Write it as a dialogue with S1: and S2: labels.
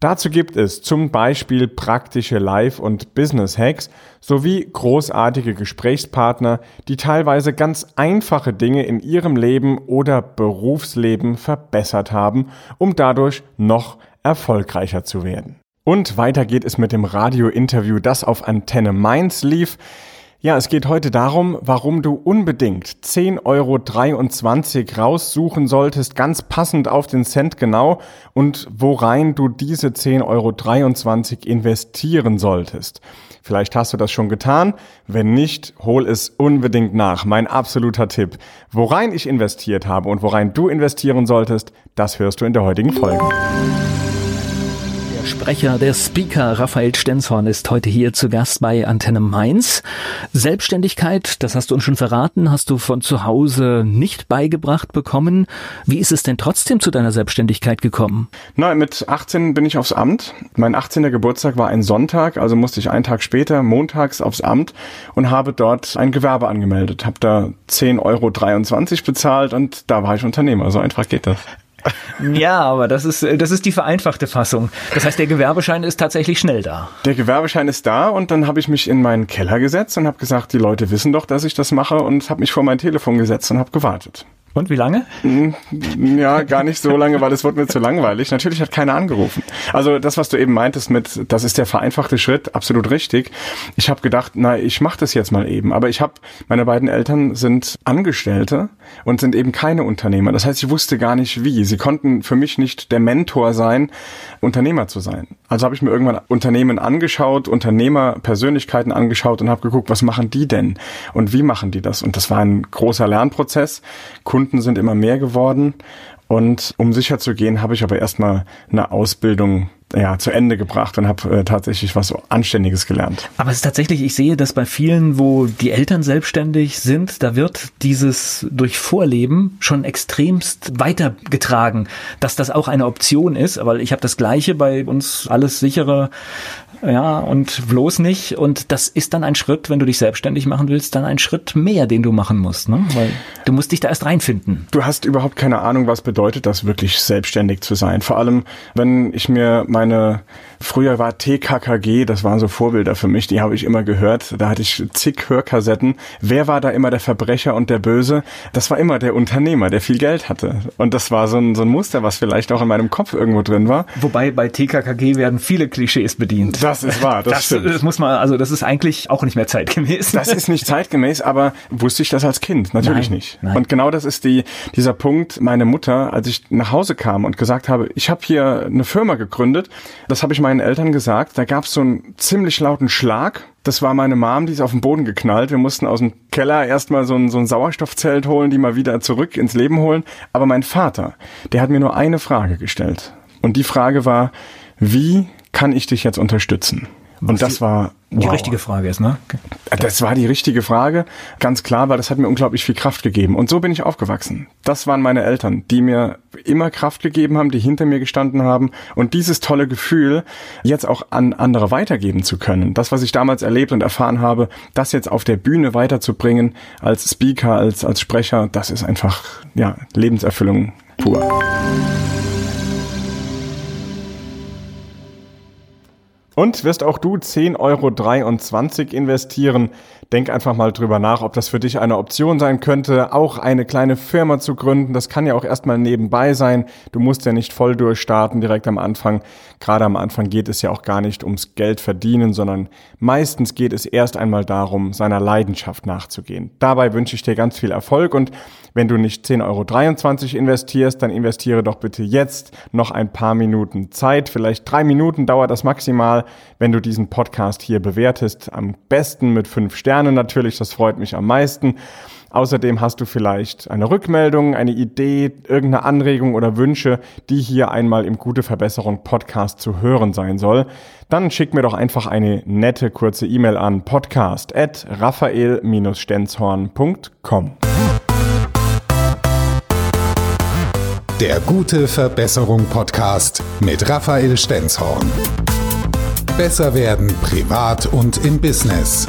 S1: Dazu gibt es zum Beispiel praktische Live- und Business-Hacks sowie großartige Gesprächspartner, die teilweise ganz einfache Dinge in ihrem Leben oder Berufsleben verbessert haben, um dadurch noch erfolgreicher zu werden. Und weiter geht es mit dem Radio-Interview, das auf Antenne Mainz lief. Ja, es geht heute darum, warum du unbedingt 10,23 Euro raussuchen solltest, ganz passend auf den Cent genau, und worein du diese 10,23 Euro investieren solltest. Vielleicht hast du das schon getan. Wenn nicht, hol es unbedingt nach. Mein absoluter Tipp. Worein ich investiert habe und worein du investieren solltest, das hörst du in der heutigen Folge.
S2: Sprecher, der Speaker Raphael Stenzhorn ist heute hier zu Gast bei Antenne Mainz. Selbstständigkeit, das hast du uns schon verraten, hast du von zu Hause nicht beigebracht bekommen. Wie ist es denn trotzdem zu deiner Selbstständigkeit gekommen?
S1: Na, mit 18 bin ich aufs Amt. Mein 18. Geburtstag war ein Sonntag, also musste ich einen Tag später, montags, aufs Amt und habe dort ein Gewerbe angemeldet. Habe da 10,23 Euro bezahlt und da war ich Unternehmer. So einfach geht das.
S2: Ja, aber das ist, das ist die vereinfachte Fassung. Das heißt, der Gewerbeschein ist tatsächlich schnell da.
S1: Der Gewerbeschein ist da und dann habe ich mich in meinen Keller gesetzt und habe gesagt, die Leute wissen doch, dass ich das mache und habe mich vor mein Telefon gesetzt und habe gewartet.
S2: Und wie lange?
S1: Hm, ja, gar nicht so lange, weil es wurde mir zu langweilig. Natürlich hat keiner angerufen. Also das, was du eben meintest mit, das ist der vereinfachte Schritt, absolut richtig. Ich habe gedacht, na, ich mache das jetzt mal eben. Aber ich habe, meine beiden Eltern sind Angestellte und sind eben keine Unternehmer. Das heißt, ich wusste gar nicht wie. Sie konnten für mich nicht der Mentor sein, Unternehmer zu sein. Also habe ich mir irgendwann Unternehmen angeschaut, Unternehmerpersönlichkeiten angeschaut und habe geguckt, was machen die denn und wie machen die das? Und das war ein großer Lernprozess. Kunden sind immer mehr geworden und um sicher zu gehen, habe ich aber erstmal eine Ausbildung ja, zu Ende gebracht und habe äh, tatsächlich was Anständiges gelernt.
S2: Aber es ist tatsächlich, ich sehe das bei vielen, wo die Eltern selbstständig sind, da wird dieses durch Vorleben schon extremst weitergetragen, dass das auch eine Option ist. Weil ich habe das Gleiche bei uns alles sichere ja, und bloß nicht. Und das ist dann ein Schritt, wenn du dich selbstständig machen willst, dann ein Schritt mehr, den du machen musst, ne? Weil du musst dich da erst reinfinden.
S1: Du hast überhaupt keine Ahnung, was bedeutet das wirklich selbstständig zu sein. Vor allem, wenn ich mir meine Früher war TKKG, das waren so Vorbilder für mich, die habe ich immer gehört. Da hatte ich zig Hörkassetten. Wer war da immer der Verbrecher und der Böse? Das war immer der Unternehmer, der viel Geld hatte. Und das war so ein, so ein Muster, was vielleicht auch in meinem Kopf irgendwo drin war.
S2: Wobei bei TKKG werden viele Klischees bedient.
S1: Das ist wahr, das,
S2: das
S1: stimmt.
S2: Das muss man, also das ist eigentlich auch nicht mehr zeitgemäß.
S1: Das ist nicht zeitgemäß, aber wusste ich das als Kind? Natürlich
S2: Nein,
S1: nicht.
S2: Nein.
S1: Und genau das ist die, dieser Punkt, meine Mutter, als ich nach Hause kam und gesagt habe, ich habe hier eine Firma gegründet, das habe ich meinen Eltern gesagt, da gab es so einen ziemlich lauten Schlag. Das war meine Mom, die ist auf den Boden geknallt. Wir mussten aus dem Keller erstmal so ein, so ein Sauerstoffzelt holen, die mal wieder zurück ins Leben holen. Aber mein Vater, der hat mir nur eine Frage gestellt. Und die Frage war, wie kann ich dich jetzt unterstützen? Und das war
S2: die
S1: wow.
S2: richtige Frage ist, ne?
S1: Das war die richtige Frage, ganz klar, weil das hat mir unglaublich viel Kraft gegeben. Und so bin ich aufgewachsen. Das waren meine Eltern, die mir immer Kraft gegeben haben, die hinter mir gestanden haben. Und dieses tolle Gefühl, jetzt auch an andere weitergeben zu können, das, was ich damals erlebt und erfahren habe, das jetzt auf der Bühne weiterzubringen, als Speaker, als, als Sprecher, das ist einfach, ja, Lebenserfüllung pur. Und wirst auch du 10,23 Euro investieren? Denk einfach mal drüber nach, ob das für dich eine Option sein könnte, auch eine kleine Firma zu gründen. Das kann ja auch erstmal nebenbei sein. Du musst ja nicht voll durchstarten direkt am Anfang. Gerade am Anfang geht es ja auch gar nicht ums Geld verdienen, sondern meistens geht es erst einmal darum, seiner Leidenschaft nachzugehen. Dabei wünsche ich dir ganz viel Erfolg und Wenn du nicht 10,23 Euro investierst, dann investiere doch bitte jetzt noch ein paar Minuten Zeit. Vielleicht drei Minuten dauert das maximal, wenn du diesen Podcast hier bewertest. Am besten mit fünf Sternen natürlich, das freut mich am meisten. Außerdem hast du vielleicht eine Rückmeldung, eine Idee, irgendeine Anregung oder Wünsche, die hier einmal im Gute Verbesserung Podcast zu hören sein soll. Dann schick mir doch einfach eine nette kurze E-Mail an podcast at raphael-stenzhorn.com.
S3: Der Gute Verbesserung Podcast mit Raphael Stenzhorn. Besser werden privat und im Business.